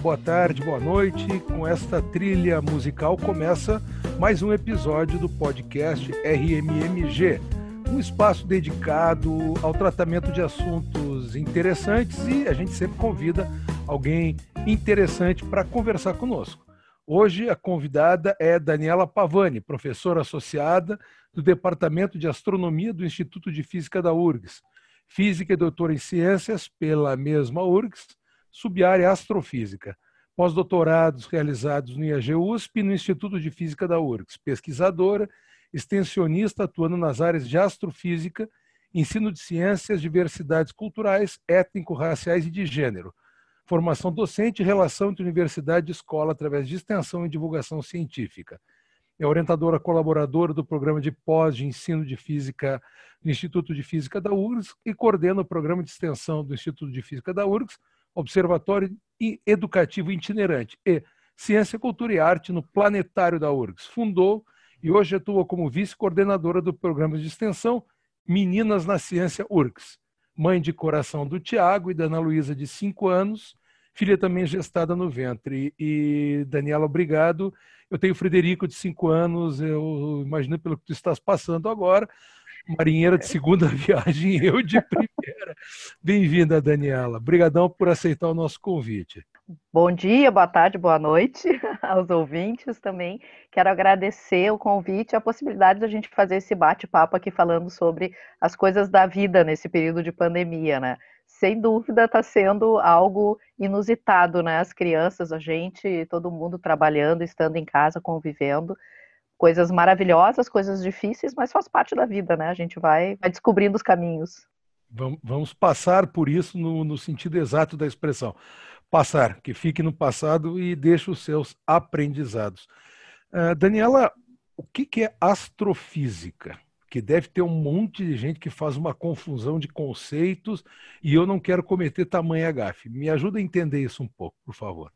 boa tarde, boa noite. Com esta trilha musical começa mais um episódio do podcast RMMG, um espaço dedicado ao tratamento de assuntos interessantes e a gente sempre convida alguém interessante para conversar conosco. Hoje a convidada é Daniela Pavani, professora associada do Departamento de Astronomia do Instituto de Física da URGS, física e doutora em ciências pela mesma URGS, subárea astrofísica. Pós-doutorados realizados no IAG USP e no Instituto de Física da URGS, pesquisadora, extensionista atuando nas áreas de astrofísica, ensino de ciências, diversidades culturais, étnico-raciais e de gênero, formação docente e relação entre universidade e escola através de extensão e divulgação científica é orientadora colaboradora do programa de pós de ensino de física do Instituto de Física da URGS e coordena o programa de extensão do Instituto de Física da URGS, Observatório Educativo Itinerante e Ciência, Cultura e Arte no Planetário da URGS. Fundou e hoje atua como vice-coordenadora do programa de extensão Meninas na Ciência URGS. Mãe de coração do Tiago e da Ana Luísa, de 5 anos, filha também gestada no ventre. E, Daniela, obrigado. Eu tenho o Frederico, de 5 anos, eu imagino pelo que tu estás passando agora. Marinheira de segunda viagem, eu de primeira. Bem-vinda, Daniela. Obrigadão por aceitar o nosso convite. Bom dia, boa tarde, boa noite aos ouvintes também. Quero agradecer o convite a possibilidade da gente fazer esse bate-papo aqui falando sobre as coisas da vida nesse período de pandemia, né? sem dúvida está sendo algo inusitado, né? As crianças, a gente, todo mundo trabalhando, estando em casa, convivendo, coisas maravilhosas, coisas difíceis, mas faz parte da vida, né? A gente vai, vai descobrindo os caminhos. Vamos passar por isso no, no sentido exato da expressão. Passar, que fique no passado e deixe os seus aprendizados. Uh, Daniela, o que, que é astrofísica? que deve ter um monte de gente que faz uma confusão de conceitos e eu não quero cometer tamanha gafe. Me ajuda a entender isso um pouco, por favor.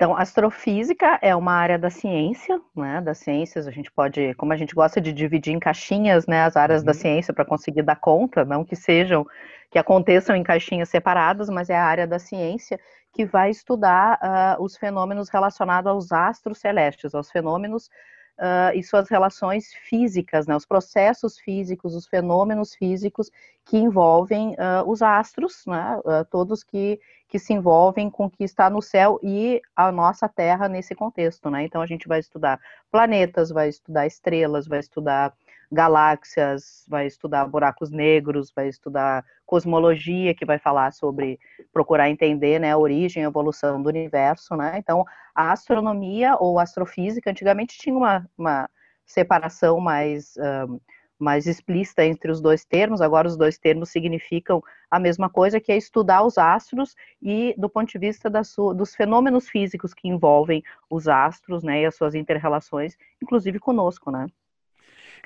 Então, astrofísica é uma área da ciência, né? Das ciências, a gente pode, como a gente gosta de dividir em caixinhas, né? As áreas uhum. da ciência para conseguir dar conta, não que sejam, que aconteçam em caixinhas separadas, mas é a área da ciência que vai estudar uh, os fenômenos relacionados aos astros celestes, aos fenômenos uh, e suas relações físicas, né, os processos físicos, os fenômenos físicos que envolvem uh, os astros, né, uh, todos que, que se envolvem com o que está no céu e a nossa Terra nesse contexto. Né? Então, a gente vai estudar planetas, vai estudar estrelas, vai estudar galáxias, vai estudar buracos negros, vai estudar cosmologia, que vai falar sobre procurar entender né, a origem e evolução do universo. Né? Então, a astronomia ou astrofísica antigamente tinha uma, uma separação mais, um, mais explícita entre os dois termos, agora os dois termos significam a mesma coisa, que é estudar os astros e do ponto de vista dos fenômenos físicos que envolvem os astros né, e as suas interrelações, inclusive conosco, né?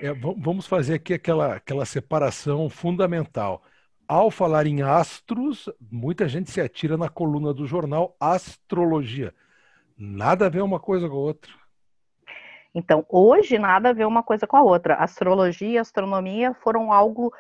É, vamos fazer aqui aquela, aquela separação fundamental. Ao falar em astros, muita gente se atira na coluna do jornal Astrologia. Nada a ver uma coisa com a outra. Então, hoje nada a ver uma coisa com a outra. Astrologia e astronomia foram algo,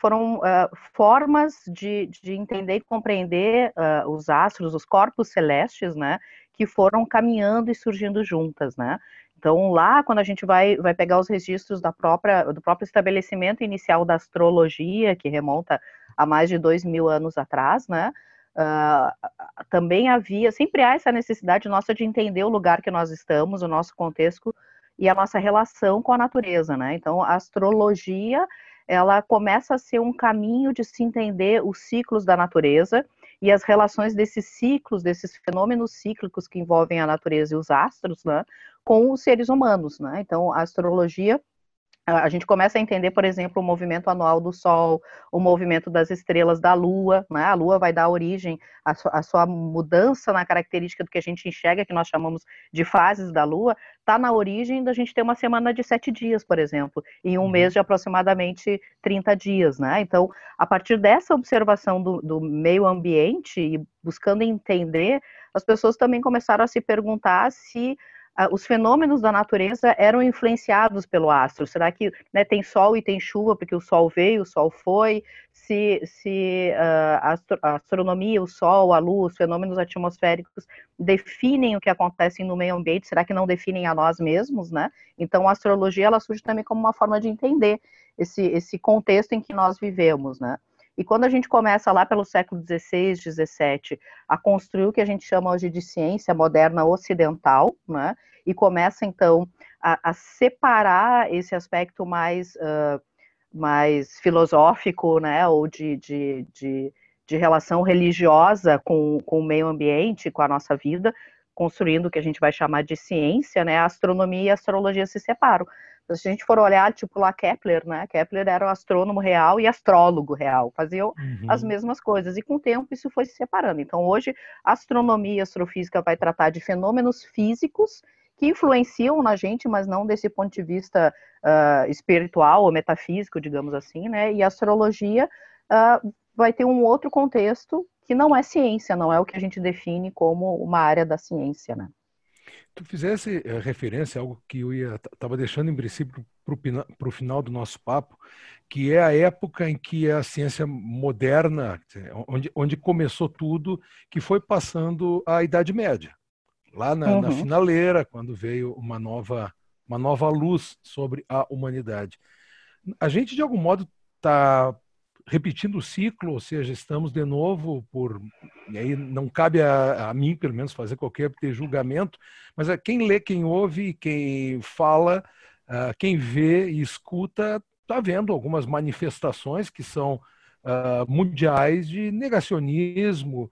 foram uh, formas de, de, entender e compreender uh, os astros, os corpos celestes, né, que foram caminhando e surgindo juntas, né. Então, lá, quando a gente vai, vai pegar os registros da própria, do próprio estabelecimento inicial da astrologia, que remonta a mais de dois mil anos atrás, né? Uh, também havia, sempre há essa necessidade nossa de entender o lugar que nós estamos, o nosso contexto e a nossa relação com a natureza, né? Então, a astrologia, ela começa a ser um caminho de se entender os ciclos da natureza e as relações desses ciclos, desses fenômenos cíclicos que envolvem a natureza e os astros, né, com os seres humanos, né? Então, a astrologia a gente começa a entender, por exemplo, o movimento anual do Sol, o movimento das estrelas da Lua, né? A Lua vai dar origem à sua, mudança na característica do que a gente enxerga, que nós chamamos de fases da Lua, está na origem da gente ter uma semana de sete dias, por exemplo, e um uhum. mês de aproximadamente 30 dias, né? Então, a partir dessa observação do, do meio ambiente e buscando entender, as pessoas também começaram a se perguntar se os fenômenos da natureza eram influenciados pelo astro. Será que né, tem sol e tem chuva porque o sol veio, o sol foi? Se, se uh, a astronomia, o sol, a luz, os fenômenos atmosféricos definem o que acontece no meio ambiente, será que não definem a nós mesmos, né? Então, a astrologia ela surge também como uma forma de entender esse, esse contexto em que nós vivemos, né? E quando a gente começa lá pelo século XVI, XVII, a construir o que a gente chama hoje de ciência moderna ocidental, né? E começa então a, a separar esse aspecto mais, uh, mais filosófico, né? Ou de, de, de, de relação religiosa com, com o meio ambiente, com a nossa vida, construindo o que a gente vai chamar de ciência, né? A astronomia e a astrologia se separam. Se a gente for olhar, tipo lá Kepler, né? Kepler era o astrônomo real e astrólogo real, faziam uhum. as mesmas coisas. E com o tempo isso foi se separando. Então hoje a astronomia e astrofísica vai tratar de fenômenos físicos que influenciam na gente, mas não desse ponto de vista uh, espiritual ou metafísico, digamos assim, né? E a astrologia uh, vai ter um outro contexto que não é ciência, não é o que a gente define como uma área da ciência, né? Tu fizesse uh, referência a algo que eu ia estava deixando em princípio para o final do nosso papo, que é a época em que a ciência moderna, onde, onde começou tudo, que foi passando a Idade Média, lá na, uhum. na finaleira, quando veio uma nova uma nova luz sobre a humanidade. A gente de algum modo está repetindo o ciclo, ou seja, estamos de novo por. E aí não cabe a, a mim, pelo menos, fazer qualquer julgamento, mas a quem lê, quem ouve, quem fala, uh, quem vê e escuta, está vendo algumas manifestações que são uh, mundiais de negacionismo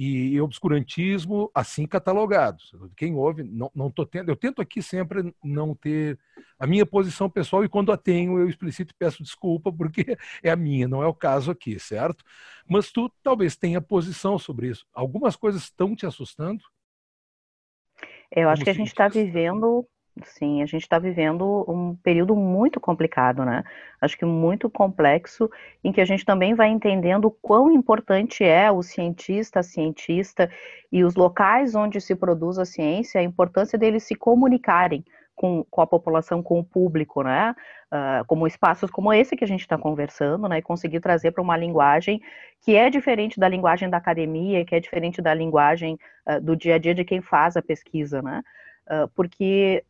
e, e obscurantismo assim catalogados. Quem ouve, não, não tô tendo, eu tento aqui sempre não ter a minha posição pessoal e quando a tenho eu explicito e peço desculpa porque é a minha, não é o caso aqui, certo? Mas tu talvez tenha posição sobre isso. Algumas coisas estão te assustando? Eu acho Como que a gente está vivendo Sim, a gente está vivendo um período muito complicado, né? Acho que muito complexo, em que a gente também vai entendendo o quão importante é o cientista, a cientista e os locais onde se produz a ciência, a importância deles se comunicarem com, com a população, com o público, né? Uh, como espaços como esse que a gente está conversando, né? E conseguir trazer para uma linguagem que é diferente da linguagem da academia, que é diferente da linguagem uh, do dia a dia de quem faz a pesquisa, né? Uh, porque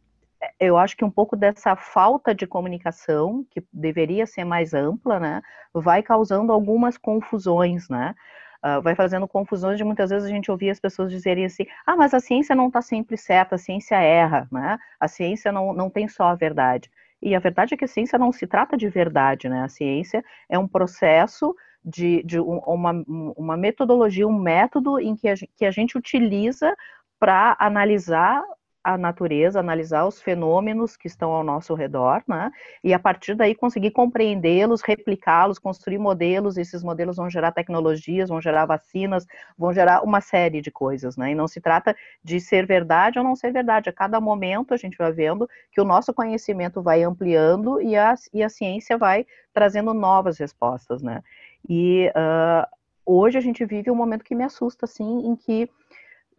eu acho que um pouco dessa falta de comunicação, que deveria ser mais ampla, né, vai causando algumas confusões, né, uh, vai fazendo confusões de muitas vezes a gente ouvir as pessoas dizerem assim, ah, mas a ciência não está sempre certa, a ciência erra, né, a ciência não, não tem só a verdade. E a verdade é que a ciência não se trata de verdade, né, a ciência é um processo de, de uma, uma metodologia, um método em que a, que a gente utiliza para analisar a natureza, analisar os fenômenos que estão ao nosso redor, né? E a partir daí conseguir compreendê-los, replicá-los, construir modelos. Esses modelos vão gerar tecnologias, vão gerar vacinas, vão gerar uma série de coisas, né? E não se trata de ser verdade ou não ser verdade. A cada momento a gente vai vendo que o nosso conhecimento vai ampliando e a, e a ciência vai trazendo novas respostas, né? E uh, hoje a gente vive um momento que me assusta, assim, em que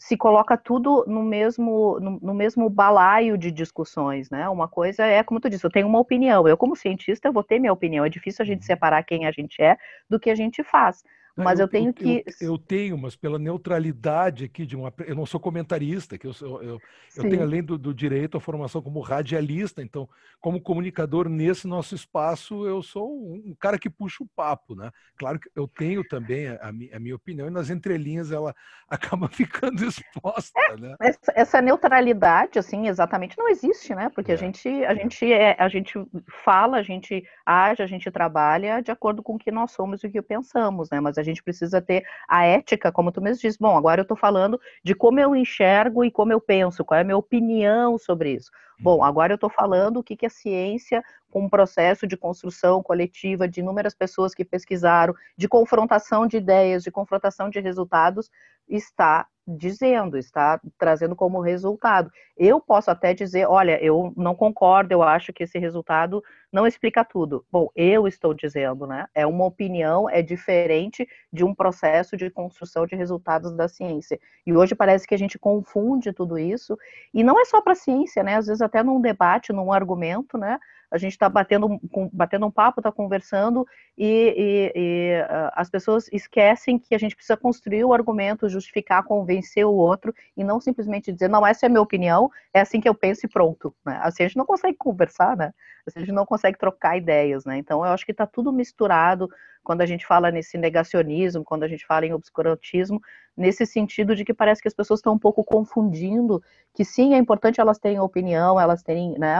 se coloca tudo no mesmo, no, no, mesmo balaio de discussões, né? Uma coisa é, como tu disse, eu tenho uma opinião. Eu, como cientista, vou ter minha opinião. É difícil a gente uhum. separar quem a gente é do que a gente faz. Mas eu, eu tenho eu, que. Eu, eu, tenho, mas pela neutralidade aqui de uma. Eu não sou comentarista, que eu, sou, eu, eu tenho, além do, do, direito, a formação como radialista, então, como comunicador nesse nosso espaço, eu sou um, cara que puxa o papo, né? Claro que eu tenho também a, a minha opinião, e nas entrelinhas ela acaba ficando exposta, é, né? Essa, essa, neutralidade, assim, exatamente não existe, né? Porque é, a gente, a, é. gente é, a gente fala, a gente age, a gente trabalha de acordo com o que nós somos e o que pensamos, né? Mas a gente precisa ter a ética, como tu mesmo diz. Bom, agora eu estou falando de como eu enxergo e como eu penso, qual é a minha opinião sobre isso. Bom, uhum. agora eu estou falando o que, que a ciência, com um processo de construção coletiva de inúmeras pessoas que pesquisaram, de confrontação de ideias, de confrontação de resultados, está dizendo, está trazendo como resultado. Eu posso até dizer, olha, eu não concordo, eu acho que esse resultado não explica tudo. Bom, eu estou dizendo, né? É uma opinião, é diferente de um processo de construção de resultados da ciência. E hoje parece que a gente confunde tudo isso, e não é só para a ciência, né? Às vezes até num debate, num argumento, né? a gente está batendo, batendo um papo, está conversando, e, e, e uh, as pessoas esquecem que a gente precisa construir o argumento, justificar, convencer o outro, e não simplesmente dizer, não, essa é a minha opinião, é assim que eu penso e pronto. Né? Assim a gente não consegue conversar, né? Assim a gente não consegue trocar ideias, né? Então eu acho que está tudo misturado quando a gente fala nesse negacionismo, quando a gente fala em obscurantismo, nesse sentido de que parece que as pessoas estão um pouco confundindo que sim, é importante elas terem opinião, elas terem né,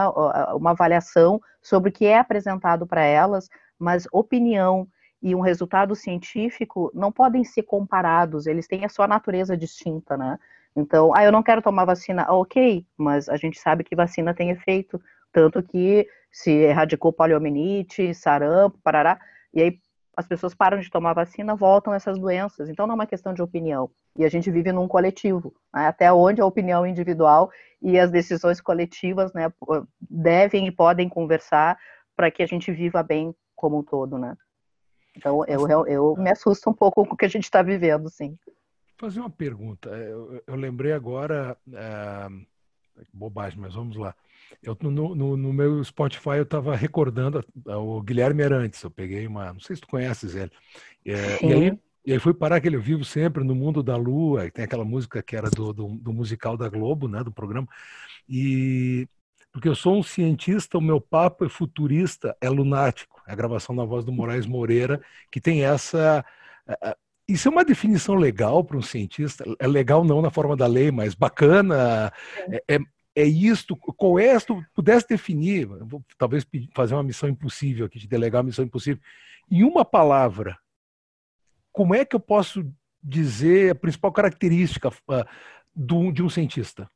uma avaliação sobre o que é apresentado para elas, mas opinião e um resultado científico não podem ser comparados, eles têm a sua natureza distinta, né? Então, ah, eu não quero tomar vacina, ok, mas a gente sabe que vacina tem efeito, tanto que se erradicou poliomielite, sarampo, parará, e aí as pessoas param de tomar vacina, voltam essas doenças. Então não é uma questão de opinião. E a gente vive num coletivo, né? até onde a opinião individual e as decisões coletivas né, devem e podem conversar para que a gente viva bem como um todo, né? Então eu, eu, eu me assusto um pouco com o que a gente está vivendo, sim. Vou fazer uma pergunta. Eu, eu lembrei agora, é, bobagem, mas vamos lá. Eu, no, no, no, meu Spotify eu estava recordando o Guilherme Arantes. Eu peguei uma. Não sei se tu conheces ele. É, e, aí, e aí fui parar que ele vivo sempre no mundo da lua. Tem aquela música que era do, do, do, musical da Globo, né, do programa. E porque eu sou um cientista, o meu papo é futurista, é lunático. É a gravação da voz do Moraes Moreira que tem essa. Isso é uma definição legal para um cientista. É legal não na forma da lei, mas bacana. É, é, é isto, qual é, se tu pudesse definir, vou talvez fazer uma missão impossível aqui, te delegar uma missão impossível, em uma palavra, como é que eu posso dizer a principal característica uh, do, de um cientista?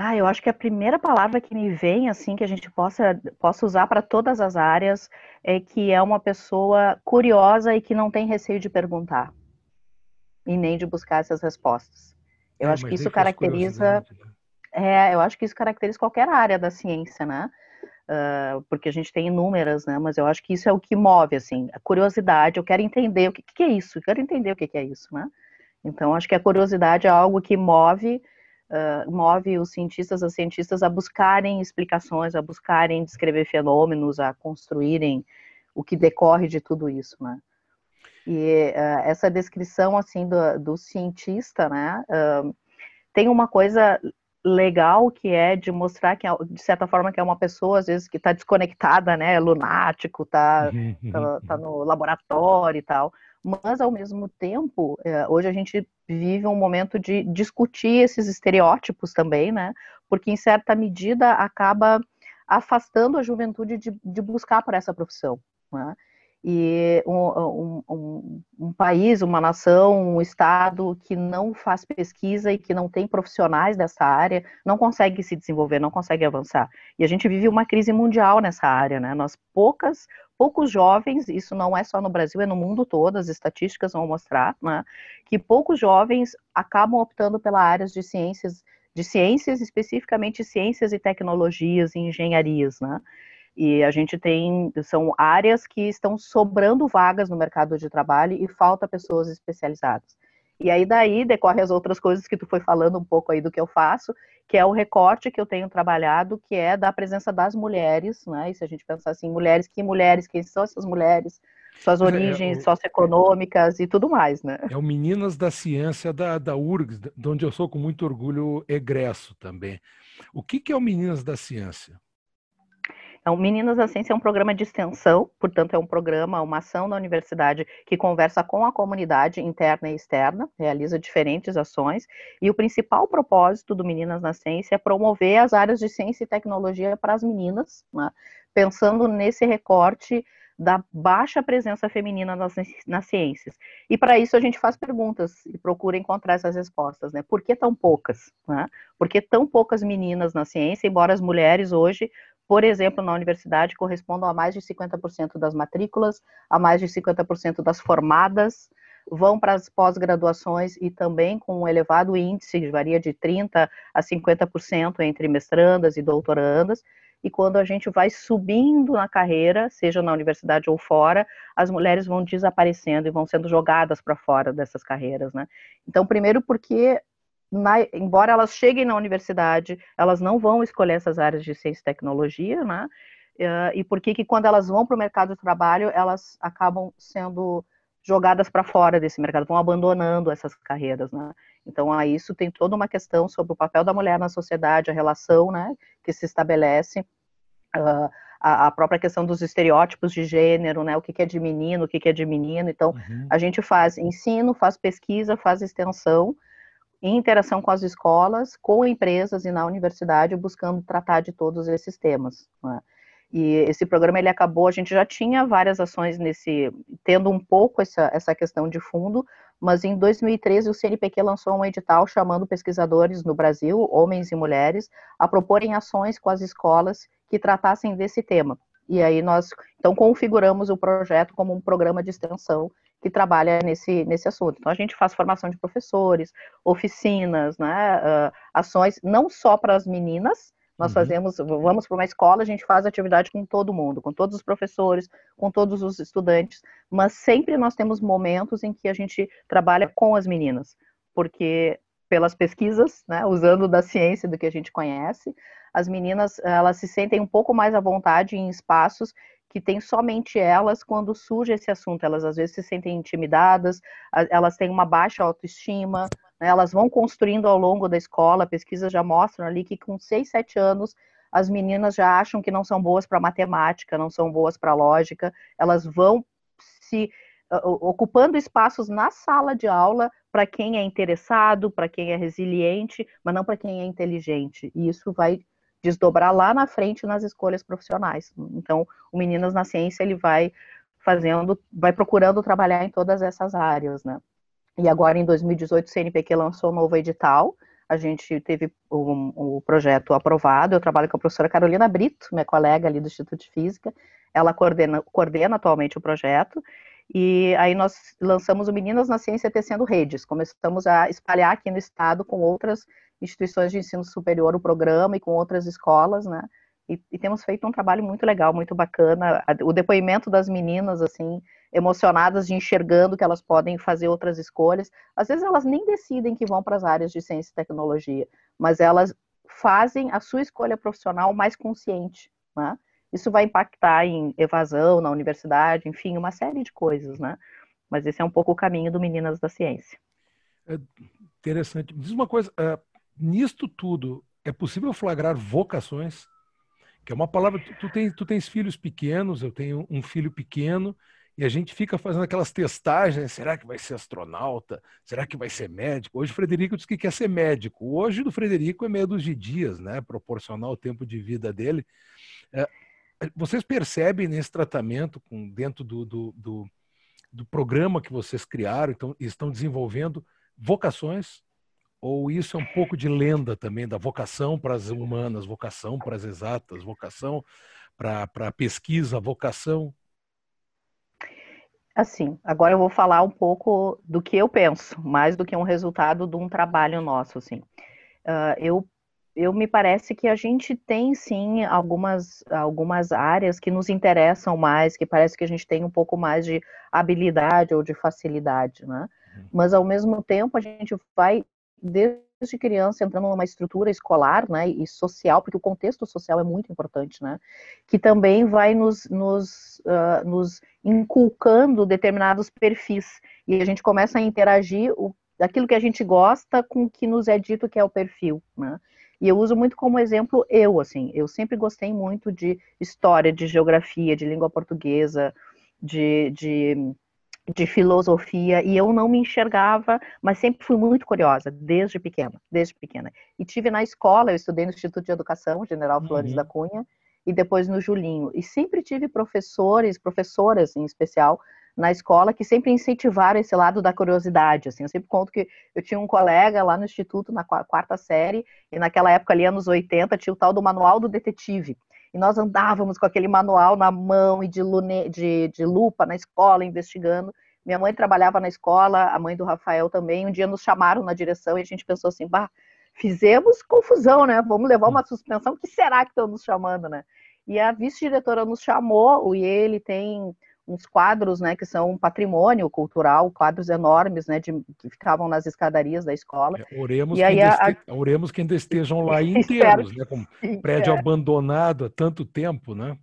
Ah, eu acho que a primeira palavra que me vem, assim, que a gente possa, possa usar para todas as áreas, é que é uma pessoa curiosa e que não tem receio de perguntar. E nem de buscar essas respostas. Eu é, acho que isso caracteriza. Né? É, eu acho que isso caracteriza qualquer área da ciência, né? Uh, porque a gente tem inúmeras, né? Mas eu acho que isso é o que move, assim, a curiosidade. Eu quero entender o que, que é isso, eu quero entender o que, que é isso, né? Então, acho que a curiosidade é algo que move, move os cientistas, as cientistas a buscarem explicações, a buscarem descrever fenômenos, a construírem o que decorre de tudo isso, né? E uh, essa descrição, assim, do, do cientista, né, uh, tem uma coisa legal que é de mostrar que, de certa forma, que é uma pessoa, às vezes, que está desconectada, né, é lunático, tá, uhum, tá no laboratório e tal, mas, ao mesmo tempo, uh, hoje a gente vive um momento de discutir esses estereótipos também, né, porque, em certa medida, acaba afastando a juventude de, de buscar por essa profissão, né? e um, um, um, país, uma nação, um estado que não faz pesquisa e que não tem profissionais dessa área, não consegue se desenvolver, não consegue avançar. E a gente vive uma crise mundial nessa área, né? Nós poucas, poucos jovens, isso não é só no Brasil, é no mundo todo, as estatísticas vão mostrar, né? Que poucos jovens acabam optando pela área de ciências, de ciências, especificamente ciências e tecnologias e engenharias, né? E a gente tem, são áreas que estão sobrando vagas no mercado de trabalho e falta pessoas especializadas. E aí daí decorre as outras coisas que tu foi falando um pouco aí do que eu faço, que é o recorte que eu tenho trabalhado, que é da presença das mulheres, né? E se a gente pensar assim, mulheres, que mulheres, quem são essas mulheres, suas origens é, é, socioeconômicas e tudo mais, né? É o Meninas da Ciência da, da URGS, de onde eu sou com muito orgulho egresso também. O que, que é o Meninas da Ciência? Então, Meninas da Ciência é um programa de extensão, portanto, é um programa, uma ação da universidade que conversa com a comunidade interna e externa, realiza diferentes ações, e o principal propósito do Meninas na Ciência é promover as áreas de ciência e tecnologia para as meninas, né? pensando nesse recorte da baixa presença feminina nas, nas ciências. E para isso a gente faz perguntas e procura encontrar essas respostas, né? Por que tão poucas? Né? Por que tão poucas meninas na ciência, embora as mulheres hoje por exemplo, na universidade, correspondam a mais de 50% das matrículas, a mais de 50% das formadas, vão para as pós-graduações e também com um elevado índice, que varia de 30% a 50% entre mestrandas e doutorandas, e quando a gente vai subindo na carreira, seja na universidade ou fora, as mulheres vão desaparecendo e vão sendo jogadas para fora dessas carreiras, né? Então, primeiro porque na, embora elas cheguem na universidade, elas não vão escolher essas áreas de ciência e tecnologia, né? Uh, e por que quando elas vão para o mercado de trabalho, elas acabam sendo jogadas para fora desse mercado, vão abandonando essas carreiras, né? Então, a isso tem toda uma questão sobre o papel da mulher na sociedade, a relação, né, que se estabelece, uh, a, a, própria questão dos estereótipos de gênero, né, o que, que é de menino, o que, que é de menino. Então, uhum. a gente faz ensino, faz pesquisa, faz extensão, em interação com as escolas, com empresas e na universidade, buscando tratar de todos esses temas. Né? E esse programa ele acabou, a gente já tinha várias ações nesse, tendo um pouco essa, essa questão de fundo, mas em 2013 o CNPq lançou um edital chamando pesquisadores no Brasil, homens e mulheres, a proporem ações com as escolas que tratassem desse tema. E aí nós então configuramos o projeto como um programa de extensão que trabalha nesse, nesse assunto. Então a gente faz formação de professores, oficinas, né, uh, ações não só para as meninas, nós uhum. fazemos, vamos para uma escola, a gente faz atividade com todo mundo, com todos os professores, com todos os estudantes, mas sempre nós temos momentos em que a gente trabalha com as meninas, porque pelas pesquisas, né, usando da ciência do que a gente conhece, as meninas elas se sentem um pouco mais à vontade em espaços que tem somente elas quando surge esse assunto. Elas às vezes se sentem intimidadas, elas têm uma baixa autoestima, né? elas vão construindo ao longo da escola, pesquisas já mostram ali que com 6, 7 anos as meninas já acham que não são boas para matemática, não são boas para lógica, elas vão se ocupando espaços na sala de aula para quem é interessado, para quem é resiliente, mas não para quem é inteligente. E isso vai desdobrar lá na frente nas escolhas profissionais. Então, o Meninas na Ciência, ele vai fazendo, vai procurando trabalhar em todas essas áreas, né? E agora, em 2018, o CNPq lançou um novo edital, a gente teve o um, um projeto aprovado, eu trabalho com a professora Carolina Brito, minha colega ali do Instituto de Física, ela coordena, coordena atualmente o projeto, e aí nós lançamos o Meninas na Ciência Tecendo Redes, começamos a espalhar aqui no estado com outras instituições de ensino superior o programa e com outras escolas, né? E, e, temos feito um trabalho muito legal, muito bacana. O depoimento das meninas, assim, emocionadas de enxergando que elas podem fazer outras escolhas. Às vezes elas nem decidem que vão para as áreas de ciência e tecnologia, mas elas fazem a sua escolha profissional mais consciente, né? Isso vai impactar em evasão na universidade, enfim, uma série de coisas, né? Mas esse é um pouco o caminho do Meninas da Ciência. É interessante. Diz uma coisa, uh, nisto tudo, é possível flagrar vocações? Que é uma palavra. Tu, tem, tu tens filhos pequenos, eu tenho um filho pequeno, e a gente fica fazendo aquelas testagens: será que vai ser astronauta? Será que vai ser médico? Hoje o Frederico disse que quer ser médico. Hoje do Frederico é medo de dias, né? Proporcional ao tempo de vida dele. É, vocês percebem nesse tratamento, com, dentro do, do, do, do programa que vocês criaram, então, estão desenvolvendo vocações ou isso é um pouco de lenda também da vocação para as humanas, vocação para as exatas, vocação para a pesquisa, vocação? Assim, agora eu vou falar um pouco do que eu penso, mais do que um resultado de um trabalho nosso, assim. Uh, eu, eu me parece que a gente tem, sim, algumas, algumas áreas que nos interessam mais, que parece que a gente tem um pouco mais de habilidade ou de facilidade, né? Uhum. Mas, ao mesmo tempo, a gente vai desde criança entrando numa estrutura escolar, né, e social, porque o contexto social é muito importante, né, que também vai nos, nos, uh, nos inculcando determinados perfis, e a gente começa a interagir o, aquilo que a gente gosta com o que nos é dito que é o perfil, né, e eu uso muito como exemplo eu, assim, eu sempre gostei muito de história, de geografia, de língua portuguesa, de, de de filosofia e eu não me enxergava, mas sempre fui muito curiosa, desde pequena, desde pequena. E tive na escola, eu estudei no Instituto de Educação, General Flores uhum. da Cunha, e depois no Julinho. E sempre tive professores, professoras em especial, na escola que sempre incentivaram esse lado da curiosidade, assim, eu sempre conto que eu tinha um colega lá no instituto na quarta série, e naquela época ali, anos 80, tinha o tal do manual do detetive, e nós andávamos com aquele manual na mão e de, lune, de, de lupa na escola, investigando. Minha mãe trabalhava na escola, a mãe do Rafael também. Um dia nos chamaram na direção e a gente pensou assim, bah, fizemos confusão, né? Vamos levar uma suspensão. O que será que estão nos chamando, né? E a vice-diretora nos chamou, e ele tem uns quadros, né, que são um patrimônio cultural, quadros enormes, né, de, que ficavam nas escadarias da escola. É, oremos, e que a... este... oremos que ainda estejam lá inteiros, né, com prédio abandonado há tanto tempo, né?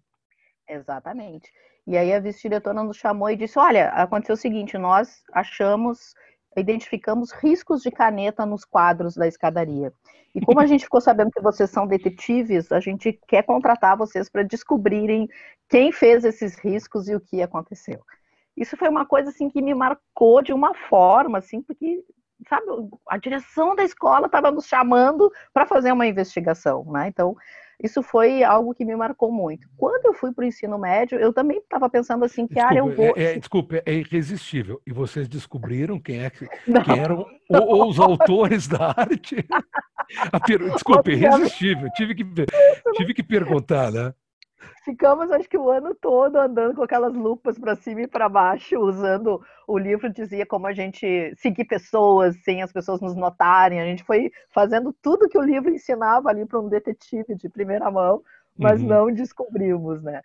Exatamente. E aí a vice-diretora nos chamou e disse, olha, aconteceu o seguinte, nós achamos identificamos riscos de caneta nos quadros da escadaria. E como a gente ficou sabendo que vocês são detetives, a gente quer contratar vocês para descobrirem quem fez esses riscos e o que aconteceu. Isso foi uma coisa assim que me marcou de uma forma assim, porque sabe, a direção da escola estava nos chamando para fazer uma investigação, né? Então, isso foi algo que me marcou muito. Quando eu fui para o ensino médio, eu também estava pensando assim, que área eu vou. É, é, desculpa, é irresistível. E vocês descobriram quem, é que, quem eram ou os autores da arte? Per... Desculpa, irresistível. Tive que, tive que perguntar, né? Ficamos, acho que o ano todo andando com aquelas lupas para cima e para baixo, usando o livro dizia como a gente seguir pessoas sem as pessoas nos notarem. A gente foi fazendo tudo que o livro ensinava ali para um detetive de primeira mão, mas uhum. não descobrimos, né?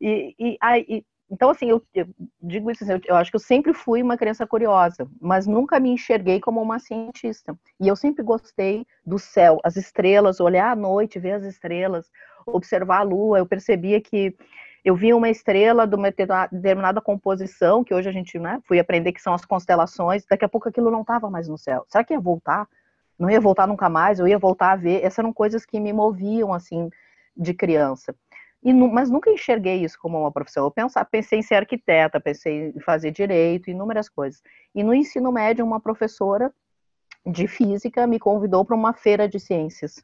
E, e, aí, então, assim, eu, eu digo isso, assim, eu, eu, acho que eu sempre fui uma criança curiosa, mas nunca me enxerguei como uma cientista. E eu sempre gostei do céu, as estrelas, olhar à noite, ver as estrelas, observar a lua. Eu percebia que eu via uma estrela de uma determinada composição, que hoje a gente, né, fui aprender que são as constelações, daqui a pouco aquilo não estava mais no céu. Será que ia voltar? Não ia voltar nunca mais? Eu ia voltar a ver? Essas eram coisas que me moviam, assim, de criança. E, mas nunca enxerguei isso como uma profissão. Eu pensava, pensei em ser arquiteta, pensei em fazer direito, inúmeras coisas. E no ensino médio, uma professora de física me convidou para uma feira de ciências.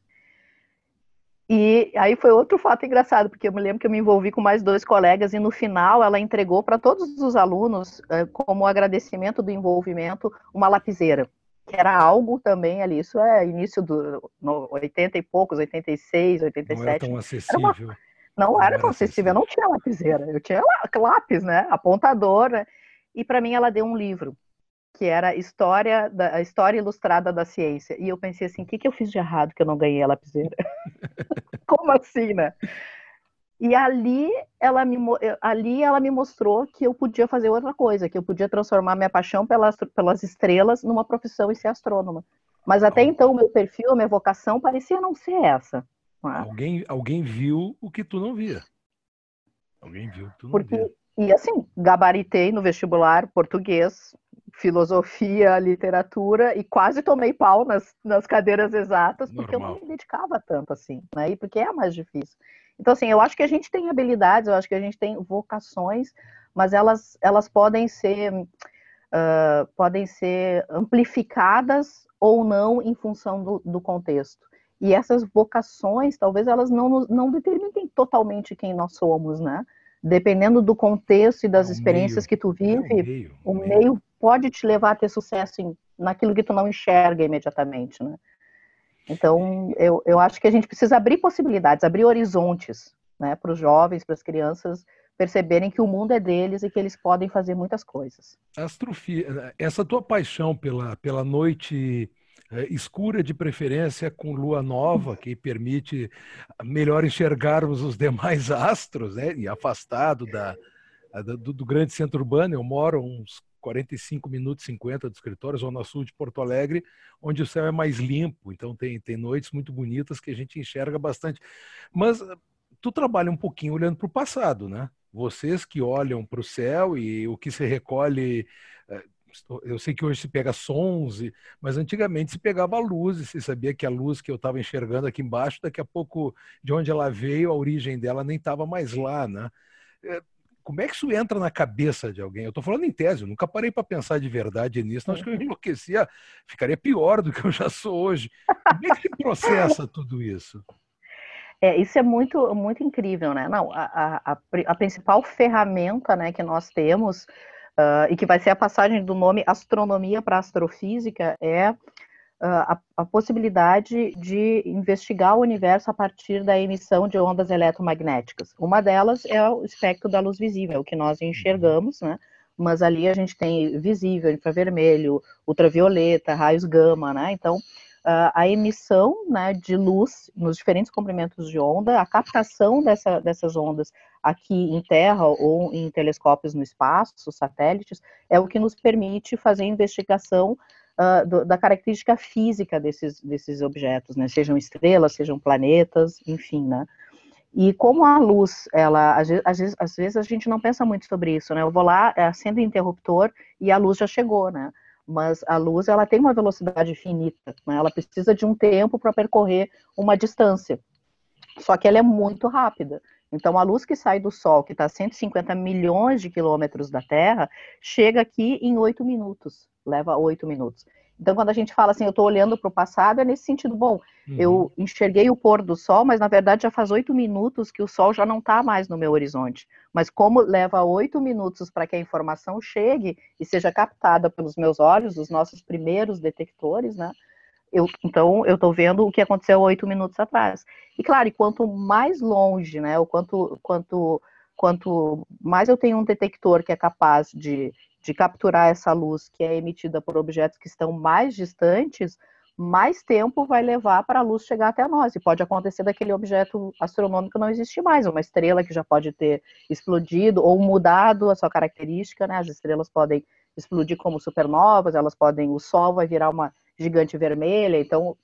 E aí foi outro fato engraçado, porque eu me lembro que eu me envolvi com mais dois colegas e no final ela entregou para todos os alunos, eh, como agradecimento do envolvimento, uma lapiseira, que era algo também ali, isso é início do no, 80 e poucos, 86, 87. Não era tão acessível. Era uma, não, era tão acessível, eu não tinha lapiseira, eu tinha lápis, né, apontador, né? E para mim ela deu um livro, que era história da, a história ilustrada da ciência. E eu pensei assim, o que, que eu fiz de errado que eu não ganhei a lapiseira? Como assim, né? E ali ela, me, ali ela me mostrou que eu podia fazer outra coisa, que eu podia transformar minha paixão pelas, pelas estrelas numa profissão e ser astrônoma. Mas até então, o meu perfil, a minha vocação parecia não ser essa. Alguém, alguém viu o que tu não via. Alguém viu o que tu não Porque, via. E assim, gabaritei no vestibular português, filosofia, literatura e quase tomei pau nas, nas cadeiras exatas porque Normal. eu não me dedicava tanto assim, né? E porque é mais difícil. Então, assim, eu acho que a gente tem habilidades, eu acho que a gente tem vocações, mas elas, elas podem ser uh, podem ser amplificadas ou não em função do, do contexto. E essas vocações, talvez elas não, não determinem totalmente quem nós somos, né? Dependendo do contexto e das é experiências meio, que tu vive, é meio, o meio. meio. pode te levar a ter sucesso em, naquilo que tu não enxerga imediatamente, né? Então, eu, eu acho que a gente precisa abrir possibilidades, abrir horizontes, né, para os jovens, para as crianças perceberem que o mundo é deles e que eles podem fazer muitas coisas. Astrofia, essa tua paixão pela, pela noite é, escura de preferência com lua nova, que permite melhor enxergarmos os demais astros, né? E afastado da, do, do, grande centro urbano. Eu moro uns 45 minutos, 50 do escritório, zona sul de Porto Alegre, onde o céu é mais limpo. Então tem, tem noites muito bonitas que a gente enxerga bastante. Mas tu trabalha um pouquinho olhando para o passado, né? Vocês que olham para o céu e o que se recolhe é, eu sei que hoje se pega sons, mas antigamente se pegava luz, e se sabia que a luz que eu estava enxergando aqui embaixo, daqui a pouco, de onde ela veio, a origem dela nem estava mais lá, né? É, como é que isso entra na cabeça de alguém? Eu estou falando em tese, eu nunca parei para pensar de verdade nisso, não acho que eu enlouquecia, ficaria pior do que eu já sou hoje. Como é que se processa tudo isso? É, isso é muito, muito incrível, né? Não, a, a, a principal ferramenta né, que nós temos uh, e que vai ser a passagem do nome astronomia para astrofísica, é uh, a, a, possibilidade de investigar o universo a partir da emissão de ondas eletromagnéticas. Uma delas é o espectro da luz visível, que nós enxergamos, né? mas ali a gente tem visível, infravermelho, ultravioleta, raios gama, né? Então, a emissão né, de luz nos diferentes comprimentos de onda, a captação dessa, dessas ondas aqui em Terra ou em telescópios no espaço, satélites, é o que nos permite fazer investigação uh, do, da característica física desses, desses objetos, né, sejam estrelas, sejam planetas, enfim, né. E como a luz, ela, às vezes, às vezes a gente não pensa muito sobre isso, né? Eu vou lá, acendo o interruptor e a luz já chegou, né? mas a luz ela tem uma velocidade finita, né? ela precisa de um tempo para percorrer uma distância. Só que ela é muito rápida. Então, a luz que sai do Sol, que está a 150 milhões de quilômetros da Terra, chega aqui em oito minutos, leva oito minutos. Então, quando a gente fala assim, eu estou olhando para o passado, é nesse sentido, bom, uhum. eu enxerguei o pôr do sol, mas na verdade já faz oito minutos que o sol já não está mais no meu horizonte. Mas como leva oito minutos para que a informação chegue e seja captada pelos meus olhos, os nossos primeiros detectores, né? Eu, então, eu estou vendo o que aconteceu oito minutos atrás. E claro, e quanto mais longe, né, o quanto, quanto, quanto mais eu tenho um detector que é capaz de de capturar essa luz que é emitida por objetos que estão mais distantes, mais tempo vai levar para a luz chegar até nós. E pode acontecer daquele objeto astronômico não existir mais, uma estrela que já pode ter explodido ou mudado a sua característica, né? As estrelas podem explodir como supernovas, elas podem, o Sol vai virar uma gigante vermelha. Então,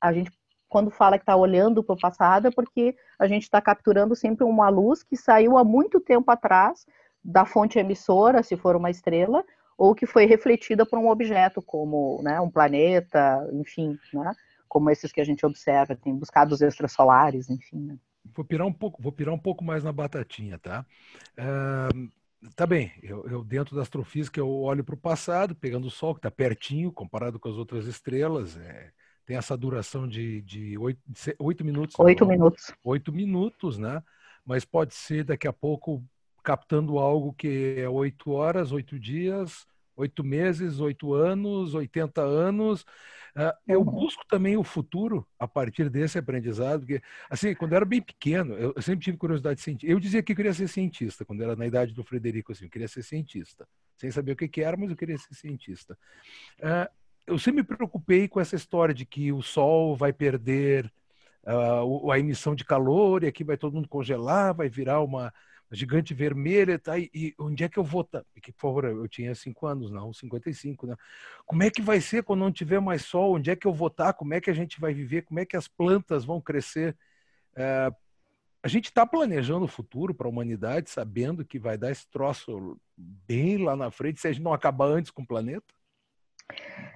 a gente quando fala que está olhando para o passado é porque a gente está capturando sempre uma luz que saiu há muito tempo atrás da fonte emissora, se for uma estrela, ou que foi refletida por um objeto, como né, um planeta, enfim, né, como esses que a gente observa, tem buscados extrasolares, enfim. Né. Vou pirar um pouco, vou pirar um pouco mais na batatinha, tá? Uh, tá bem, eu, eu, dentro da astrofísica eu olho para o passado, pegando o Sol que está pertinho comparado com as outras estrelas, é, tem essa duração de, de oito, oito minutos. Oito minutos. Oito minutos, né? Mas pode ser daqui a pouco captando algo que é oito horas, oito dias, oito meses, oito anos, oitenta anos. Uh, eu uhum. busco também o futuro a partir desse aprendizado, porque, assim, quando eu era bem pequeno, eu, sempre tive curiosidade científica. Eu dizia que eu queria ser cientista, quando era na idade do Frederico, assim, eu queria ser cientista. Sem saber o que, que era, mas eu queria ser cientista. Uh, eu sempre me preocupei com essa história de que o Sol vai perder uh, a emissão de calor e aqui vai todo mundo congelar, vai virar uma, gigante vermelha, tá? E, e, onde é que eu vou estar? Tá? Por favor, eu tinha 5 anos, não, 55, né? Como é que vai ser quando não tiver mais sol? Onde é que eu vou estar? Tá? Como é que a gente vai viver? Como é que as plantas vão crescer? É, a gente está planejando o futuro para a humanidade, sabendo que vai dar esse troço bem lá na frente, se a gente não acabar antes com o planeta?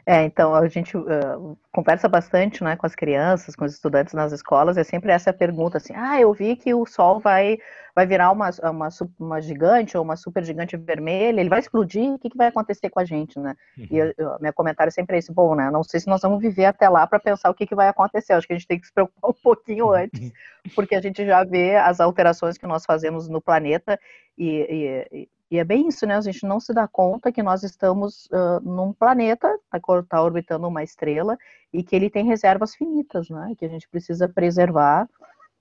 É, então a gente uh, conversa bastante, né, com as crianças, com os estudantes nas escolas, é sempre essa pergunta assim, ah, eu vi que o Sol vai, vai virar uma, uma, uma gigante ou uma super gigante vermelha, ele vai explodir, o que, que vai acontecer com a gente, né? Uhum. E eu, eu, meu comentário sempre é esse, bom, né, não sei se nós vamos viver até lá para pensar o que, que vai acontecer, acho que a gente tem que se preocupar um pouquinho antes, porque a gente já vê as alterações que nós fazemos no planeta e, e, e é bem isso, né? A gente não se dá conta que nós estamos uh, num planeta, está orbitando uma estrela, e que ele tem reservas finitas, né? Que a gente precisa preservar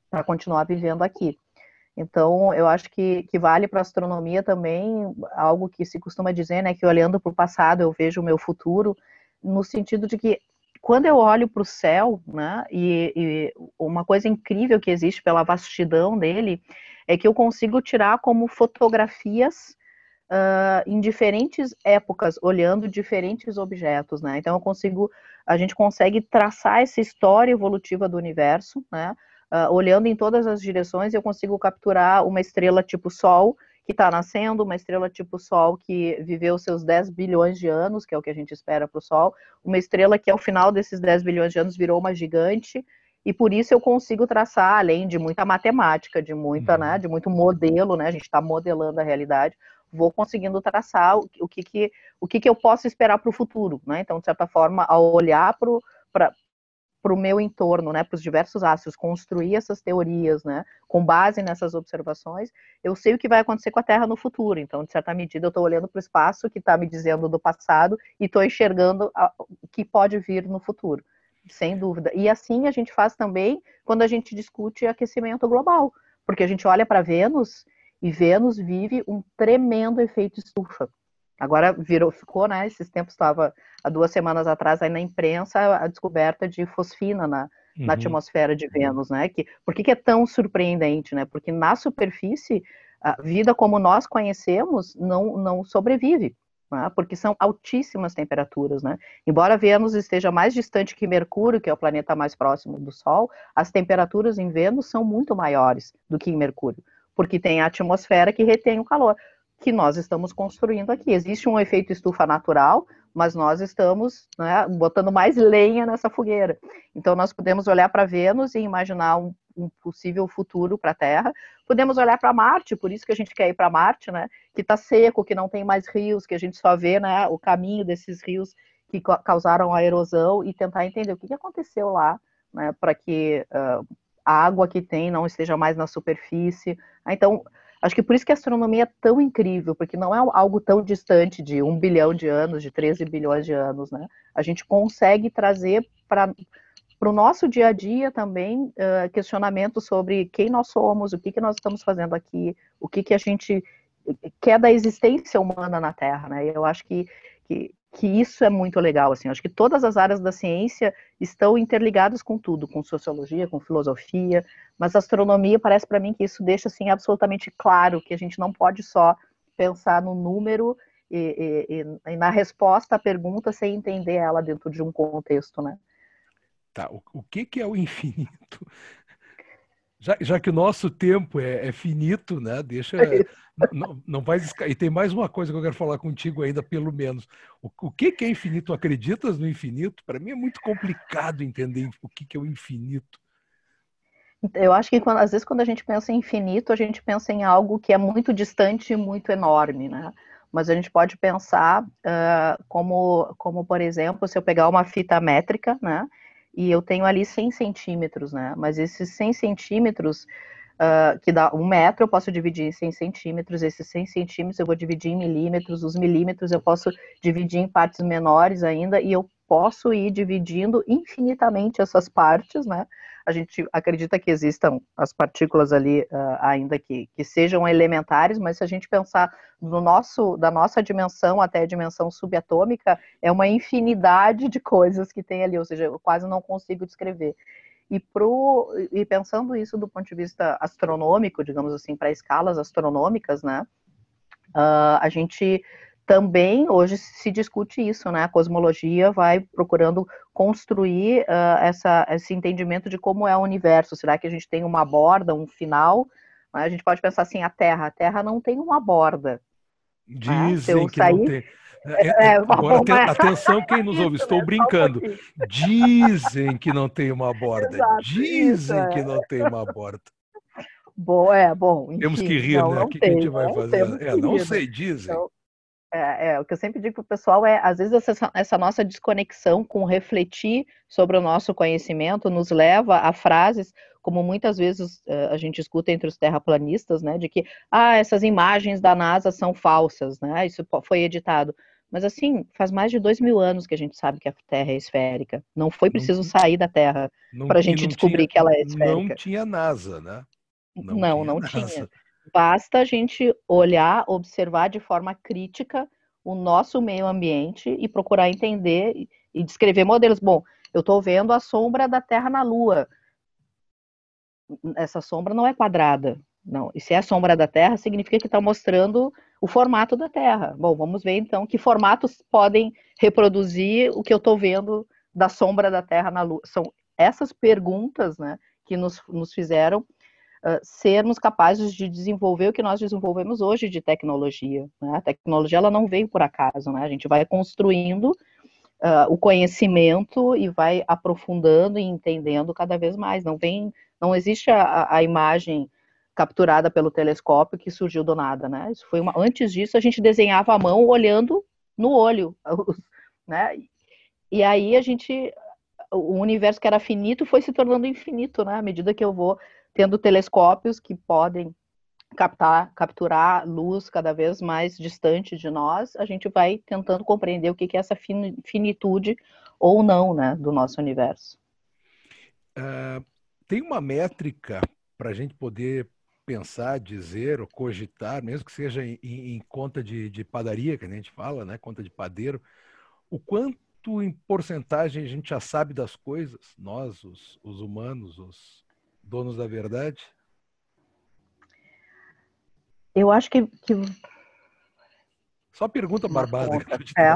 para continuar vivendo aqui. Então, eu acho que, que vale para a astronomia também algo que se costuma dizer, né? Que olhando para o passado eu vejo o meu futuro, no sentido de que quando eu olho para o céu, né? E, e uma coisa incrível que existe pela vastidão dele é que eu consigo tirar como fotografias uh, em diferentes épocas, olhando diferentes objetos, né? Então eu consigo, a gente consegue traçar essa história evolutiva do universo, né? Uh, olhando em todas as direções, eu consigo capturar uma estrela tipo Sol, que está nascendo, uma estrela tipo Sol que viveu seus 10 bilhões de anos, que é o que a gente espera para o Sol, uma estrela que ao final desses 10 bilhões de anos virou uma gigante, e por isso eu consigo traçar, além de muita matemática, de muita, né, uhum. de muito modelo, né, a gente está modelando a realidade, vou conseguindo traçar o, o que, que, o que, que eu posso esperar para o futuro, né? Então, de certa forma, ao olhar para para o meu entorno, né, para os diversos astros, construir essas teorias, né, com base nessas observações, eu sei o que vai acontecer com a Terra no futuro. Então, de certa medida, eu estou olhando para o espaço que está me dizendo do passado e estou enxergando o que pode vir no futuro, sem dúvida. E assim a gente faz também quando a gente discute aquecimento global, porque a gente olha para Vênus E Vênus vive um tremendo efeito estufa. Agora virou, ficou, né? Esses tempos estava há duas semanas atrás aí na imprensa a descoberta de fosfina na, uhum. na atmosfera de Vênus, né? Que, por que, que é tão surpreendente, né? Porque na superfície a vida como nós conhecemos não, não sobrevive, né? porque são altíssimas temperaturas, né? Embora Vênus esteja mais distante que Mercúrio, que é o planeta mais próximo do Sol, as temperaturas em Vênus são muito maiores do que em Mercúrio, porque tem a atmosfera que retém o calor que nós estamos construindo aqui. Existe um efeito estufa natural, mas nós estamos né, botando mais lenha nessa fogueira. Então, nós podemos olhar para Vênus e imaginar um, um possível futuro para a Terra. Podemos olhar para Marte, por isso que a gente quer ir para Marte, né? Que está seco, que não tem mais rios, que a gente só vê né, o caminho desses rios que causaram a erosão e tentar entender o que, aconteceu lá, né? Para que uh, a água que tem não esteja mais na superfície. Então, Acho que por isso que a astronomia é tão incrível, porque não é algo tão distante de um bilhão de anos, de 13 bilhões de anos, né? A gente consegue trazer para o nosso dia a dia também uh, questionamentos sobre quem nós somos, o que, que nós estamos fazendo aqui, o que, que a gente quer da existência humana na Terra, né? Eu acho que, que, que isso é muito legal, assim, acho que todas as áreas da ciência estão interligadas com tudo, com sociologia, com filosofia, mas a astronomia parece para mim que isso deixa, assim, absolutamente claro que a gente não pode só pensar no número e, e, e na resposta à pergunta sem entender ela dentro de um contexto, né? Tá, o, o que, que é o infinito? Já, já que o nosso tempo é, é finito, né? Deixa. não, não vai E tem mais uma coisa que eu quero falar contigo ainda, pelo menos. O, o que, que é infinito? Acreditas no infinito? Para mim é muito complicado entender o que, que é o infinito. Eu acho que quando, às vezes quando a gente pensa em infinito, a gente pensa em algo que é muito distante e muito enorme, né? Mas a gente pode pensar uh, como, como, por exemplo, se eu pegar uma fita métrica, né? E eu tenho ali 100 centímetros, né? Mas esses 100 centímetros, uh, que dá um metro, eu posso dividir em 100 centímetros, esses 100 centímetros eu vou dividir em milímetros, os milímetros eu posso dividir em partes menores ainda, e eu posso ir dividindo infinitamente essas partes, né? A gente acredita que existam as partículas ali uh, ainda que, que sejam elementares, mas se a gente pensar no nosso, da nossa dimensão até a dimensão subatômica, é uma infinidade de coisas que tem ali, ou seja, eu quase não consigo descrever. E, pro, e pensando isso do ponto de vista astronômico, digamos assim, para escalas astronômicas, né? Uh, a gente também hoje se discute isso, né? A cosmologia vai procurando construir uh, essa, esse entendimento de como é o universo. Será que a gente tem uma borda, um final? A gente pode pensar assim: a Terra, a Terra não tem uma borda. Né? Dizem que sair... não tem. É, é, é agora, atenção quem nos ouve, estou brincando. Dizem que não tem uma borda. Exato, Dizem isso, que não tem uma borda. Bom, é, bom. Enfim, Temos que rir, não, né? o que, tem, a gente vai fazer? É, não sei, dizem. Então, é, é, o que eu sempre digo para o pessoal é, às vezes, essa, essa, nossa desconexão com refletir sobre o nosso conhecimento nos leva a frases, como muitas vezes uh, a gente escuta entre os terraplanistas, né, de que, ah, essas imagens da NASA são falsas, né, isso foi editado. Mas, assim, faz mais de dois mil anos que a gente sabe que a Terra é esférica. Não foi preciso não, sair da Terra para a gente descobrir tinha, que ela é esférica. Não tinha NASA, né? Não, não tinha. Não tinha. Basta a gente olhar, observar de forma crítica o nosso meio ambiente e procurar entender e descrever modelos. Bom, eu estou vendo a sombra da Terra na Lua. Essa sombra não é quadrada. Não, e se é a sombra da Terra, significa que está mostrando o formato da Terra. Bom, vamos ver então que formatos podem reproduzir o que eu estou vendo da sombra da Terra na Lua. São essas perguntas né, que nos, nos fizeram sermos capazes de desenvolver o que nós desenvolvemos hoje de tecnologia. Né? A tecnologia ela não veio por acaso, né? A gente vai construindo uh, o conhecimento e vai aprofundando e entendendo cada vez mais. Não vem, não existe a, a imagem capturada pelo telescópio que surgiu do nada, né? Isso foi uma, antes disso a gente desenhava a mão olhando no olho, né? E aí a gente o universo que era finito foi se tornando infinito, né? À medida que eu vou tendo telescópios que podem captar, capturar luz cada vez mais distante de nós, a gente vai tentando compreender o que é essa finitude ou não, né, do nosso universo. Uh, tem uma métrica para a gente poder pensar, dizer ou cogitar, mesmo que seja em, em conta de, de, padaria, que a gente fala, né? conta de padeiro, o quanto em porcentagem a gente já sabe das coisas, nós, os, os humanos, os donos da verdade? Eu acho que, que só pergunta barbada que eu te é.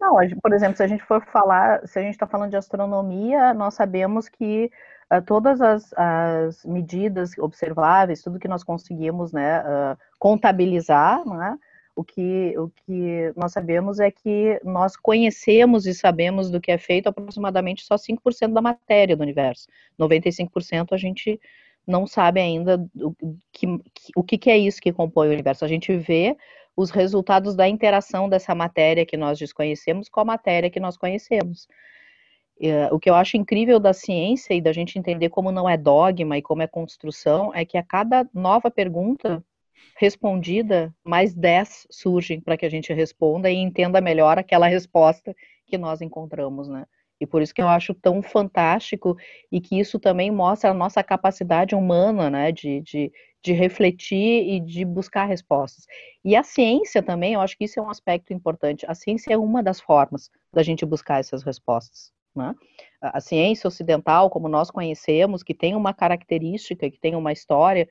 Não, por exemplo, se a gente for falar, se a gente está falando de astronomia, nós sabemos que uh, todas as, as, medidas observáveis, tudo que nós conseguimos né, uh, contabilizar, né, o, que, o que nós sabemos é que nós conhecemos e sabemos do que é feito aproximadamente só 5% da matéria do universo. 95% a gente não sabe ainda o que, o que é isso que compõe o universo. A gente vê os resultados da interação dessa matéria que nós desconhecemos com a matéria que nós conhecemos. É, o que eu acho incrível da ciência e da gente entender como não é dogma e como é construção é que a cada nova pergunta respondida, mais 10 surgem para que a gente responda e entenda melhor aquela resposta que nós encontramos, né? E por isso que eu acho tão fantástico e que isso também mostra a nossa capacidade humana, né, de, de, de refletir e de buscar respostas. E a ciência também, eu acho que isso é um aspecto importante. A ciência é uma das formas da gente buscar essas respostas. Né? A ciência ocidental, como nós conhecemos, que tem uma característica, que tem uma história,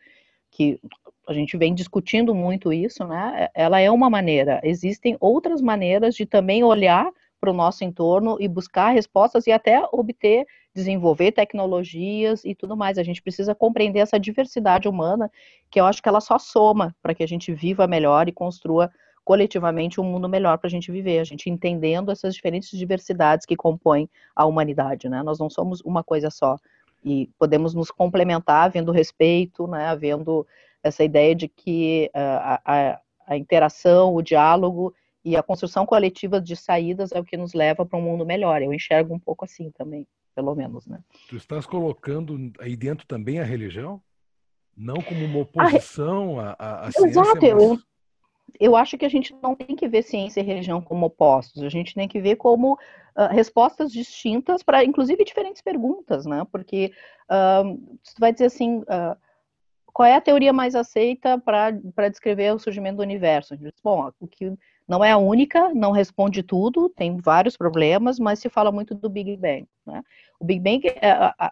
que a gente vem discutindo muito isso, né? Ela é uma maneira. Existem outras maneiras de também olhar para o nosso entorno e buscar respostas e até obter, desenvolver tecnologias e tudo mais. A gente precisa compreender essa diversidade humana, que eu acho que ela só soma para que a gente viva melhor e construa coletivamente um mundo melhor para a gente viver, a gente entendendo essas diferentes diversidades que compõem a humanidade, né? Nós não somos uma coisa só e podemos nos complementar havendo respeito, né? Havendo essa ideia de que uh, a, a, a interação, o diálogo e a construção coletiva de saídas é o que nos leva para um mundo melhor. Eu enxergo um pouco assim também, pelo menos, né? Tu estás colocando aí dentro também a religião? Não como uma oposição à, à, à ciência, Exato, mas... eu, eu acho que a gente não tem que ver ciência e religião como opostos, a gente tem que ver como uh, respostas distintas para, inclusive, diferentes perguntas, né? Porque uh, tu vai dizer assim, uh, qual é a teoria mais aceita para descrever o surgimento do universo? Bom, o que não é a única, não responde tudo, tem vários problemas, mas se fala muito do Big Bang. Né? O Big Bang, é a, a,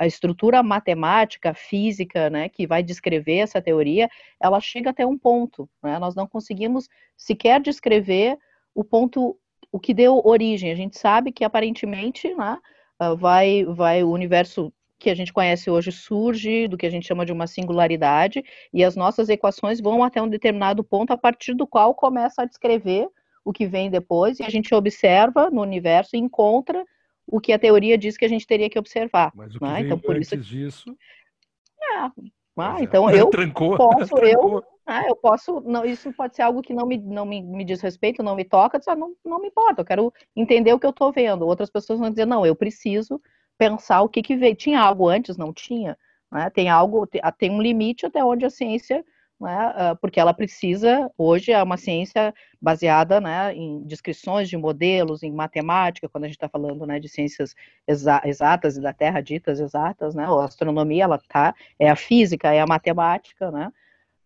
a, estrutura matemática, física, né, que vai descrever essa teoria, ela chega até um ponto. Né? Nós não conseguimos sequer descrever o ponto, o que deu origem. A gente sabe que aparentemente, né, ah, vai, vai o universo que a gente conhece hoje surge do que a gente chama de uma singularidade, e as nossas equações vão até um determinado ponto a partir do qual começa a descrever o que vem depois, e a gente observa no universo e encontra o que a teoria diz que a gente teria que observar. Mas o que né? então, por antes isso... disso... É. Ah, é. então eu Trancou. posso, eu, ah, eu posso, não, isso pode ser algo que não me, não me, me diz respeito, não me toca, ah, não, não me importa, eu quero entender o que eu estou vendo. Outras pessoas vão dizer, não, eu preciso pensar o que, que veio. Tinha algo antes? Não tinha. Né? Tem algo, tem um limite até onde a ciência, né, ah, porque ela precisa, hoje é uma ciência baseada né, em descrições de modelos, em matemática, quando a gente está falando né, de ciências exa exatas e da Terra ditas exatas, né, a astronomia, ela tá, é a física, é a matemática, né,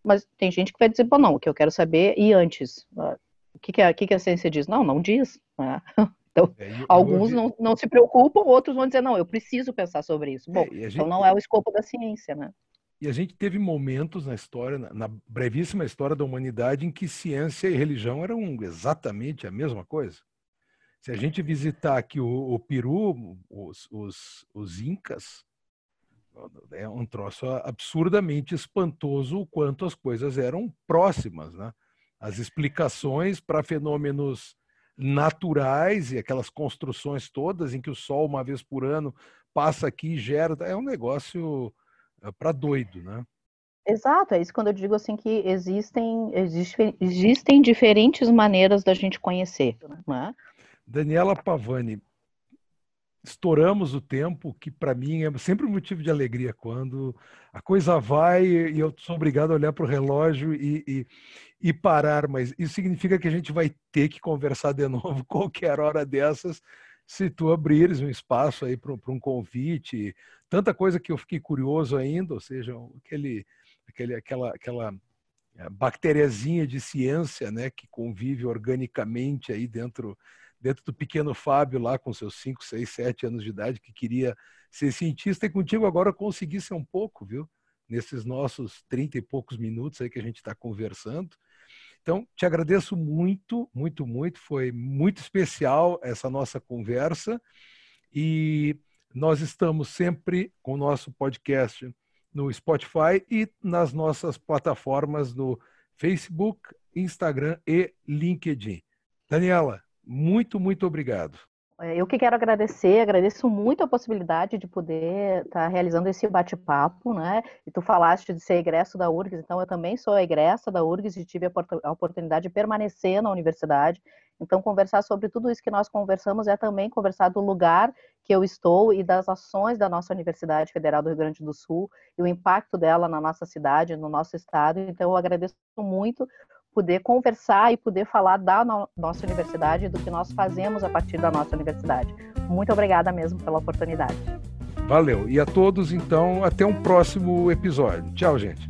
mas tem gente que vai dizer, bom, não, o que eu quero saber, e antes? Ah, o que, que, a, que, que a ciência diz? Não, não diz. Né? Então, é, alguns não, não se preocupam, outros vão dizer, não, eu preciso pensar sobre isso. Bom, é, gente... então não é o escopo da ciência, né? E a gente teve momentos na história, na brevíssima história da humanidade, em que ciência e religião eram exatamente a mesma coisa. Se a gente visitar aqui o, o Peru, os, os, os Incas, é um troço absurdamente espantoso o quanto as coisas eram próximas, né? As explicações para fenômenos naturais e aquelas construções todas em que o sol uma vez por ano passa aqui e gera, é um negócio eh, para doido, né? Exato, é isso quando eu digo assim que existem, existem, existem diferentes maneiras da gente conhecer. Né? Daniela Pavani, estouramos o tempo, que para mim é sempre um motivo de alegria quando a coisa vai e eu sou obrigado a olhar para o relógio e, e, e parar, mas isso significa que a gente vai ter que conversar de novo qualquer hora dessas, se tu abrires um espaço aí para um convite, tanta coisa que eu fiquei curioso ainda, ou seja, aquele aquele, aquela, aquela é, bacteriazinha de ciência, né, que convive organicamente aí dentro dentro do pequeno Fábio lá com seus 5, 6, 7 anos de idade que queria ser cientista e contigo agora consegui ser um pouco, viu? Nesses nossos 30 e poucos minutos aí que a gente está conversando. Então, te agradeço muito, muito, muito. Foi muito especial essa nossa conversa e nós estamos sempre com o nosso podcast no Spotify e nas nossas plataformas no Facebook, Instagram e LinkedIn. Daniela, muito, muito obrigado. É, eu que quero agradecer, agradeço muito a possibilidade de poder estar realizando esse bate-papo, né? E tu falaste de ser egresso da URGS, então eu também sou egressa da URGS e tive a oportunidade de permanecer na universidade. Então, conversar sobre tudo isso que nós conversamos é também conversar do lugar que eu estou e das ações da nossa Universidade Federal do Rio Grande do Sul e o impacto dela na nossa cidade, no nosso estado. Então, eu agradeço muito poder conversar e poder falar da no nossa universidade, do que nós fazemos a partir da nossa universidade. Muito obrigada mesmo pela oportunidade. Valeu. E a todos, então, até um próximo episódio. Tchau, gente.